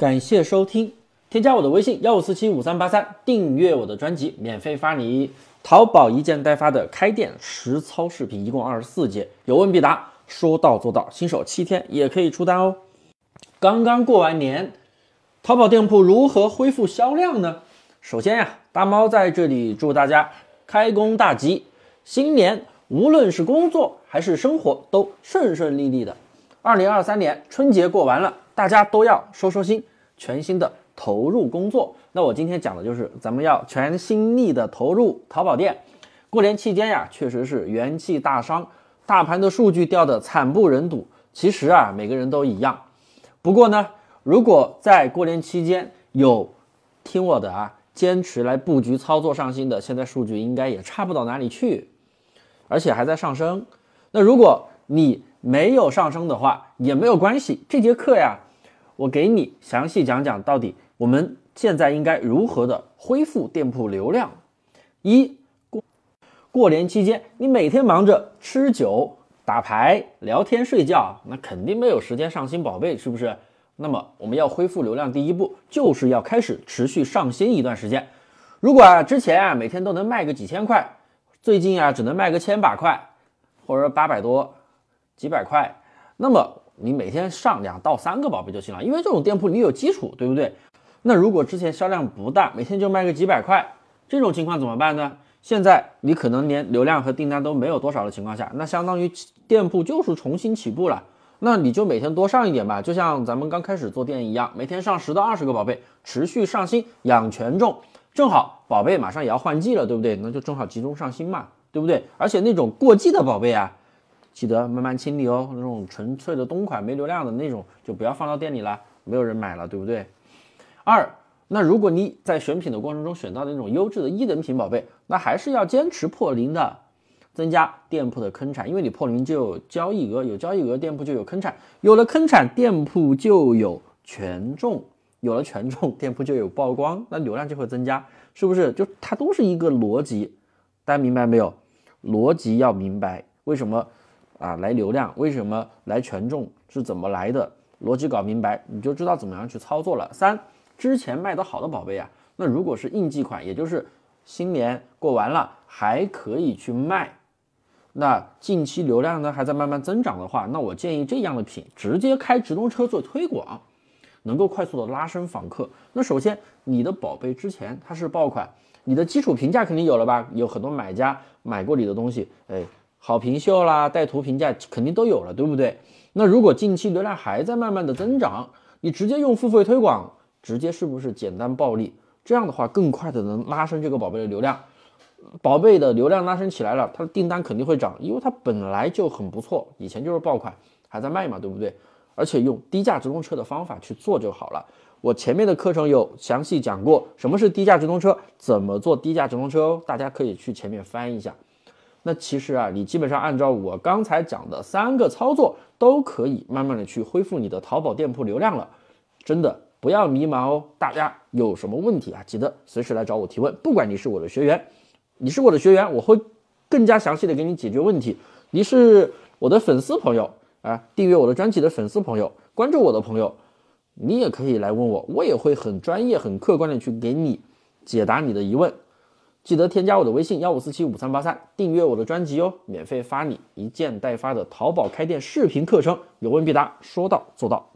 感谢收听，添加我的微信幺五四七五三八三，订阅我的专辑，免费发你淘宝一件代发的开店实操视频，一共二十四节，有问必答，说到做到，新手七天也可以出单哦。刚刚过完年，淘宝店铺如何恢复销量呢？首先呀，大猫在这里祝大家开工大吉，新年无论是工作还是生活都顺顺利利的。二零二三年春节过完了，大家都要收收心。全新的投入工作，那我今天讲的就是咱们要全心力的投入淘宝店。过年期间呀，确实是元气大伤，大盘的数据掉的惨不忍睹。其实啊，每个人都一样。不过呢，如果在过年期间有听我的啊，坚持来布局操作上新的，现在数据应该也差不到哪里去，而且还在上升。那如果你没有上升的话，也没有关系。这节课呀。我给你详细讲讲，到底我们现在应该如何的恢复店铺流量。一过过年期间，你每天忙着吃酒、打牌、聊天、睡觉，那肯定没有时间上新宝贝，是不是？那么我们要恢复流量，第一步就是要开始持续上新一段时间。如果啊之前啊每天都能卖个几千块，最近啊只能卖个千把块，或者八百多、几百块，那么。你每天上两到三个宝贝就行了，因为这种店铺你有基础，对不对？那如果之前销量不大，每天就卖个几百块，这种情况怎么办呢？现在你可能连流量和订单都没有多少的情况下，那相当于店铺就是重新起步了。那你就每天多上一点吧，就像咱们刚开始做店一样，每天上十到二十个宝贝，持续上新养权重，正好宝贝马上也要换季了，对不对？那就正好集中上新嘛，对不对？而且那种过季的宝贝啊。记得慢慢清理哦，那种纯粹的冬款没流量的那种就不要放到店里了，没有人买了，对不对？二，那如果你在选品的过程中选到那种优质的一等品宝贝，那还是要坚持破零的，增加店铺的坑产，因为你破零就有交易额，有交易额店铺就有坑产，有了坑产店铺就有权重，有了权重店铺就有曝光，那流量就会增加，是不是？就它都是一个逻辑，大家明白没有？逻辑要明白，为什么？啊，来流量为什么来权重是怎么来的？逻辑搞明白，你就知道怎么样去操作了。三，之前卖得好的宝贝啊，那如果是应季款，也就是新年过完了还可以去卖，那近期流量呢还在慢慢增长的话，那我建议这样的品直接开直通车做推广，能够快速的拉升访客。那首先你的宝贝之前它是爆款，你的基础评价肯定有了吧？有很多买家买过你的东西，哎。好评秀啦，带图评价肯定都有了，对不对？那如果近期流量还在慢慢的增长，你直接用付费推广，直接是不是简单暴利？这样的话更快的能拉升这个宝贝的流量，宝贝的流量拉升起来了，它的订单肯定会涨，因为它本来就很不错，以前就是爆款还在卖嘛，对不对？而且用低价直通车的方法去做就好了。我前面的课程有详细讲过什么是低价直通车，怎么做低价直通车哦，大家可以去前面翻一下。那其实啊，你基本上按照我刚才讲的三个操作，都可以慢慢的去恢复你的淘宝店铺流量了。真的不要迷茫哦，大家有什么问题啊，记得随时来找我提问。不管你是我的学员，你是我的学员，我会更加详细的给你解决问题。你是我的粉丝朋友啊，订阅我的专辑的粉丝朋友，关注我的朋友，你也可以来问我，我也会很专业、很客观的去给你解答你的疑问。记得添加我的微信幺五四七五三八三，订阅我的专辑哦，免费发你一件代发的淘宝开店视频课程，有问必答，说到做到。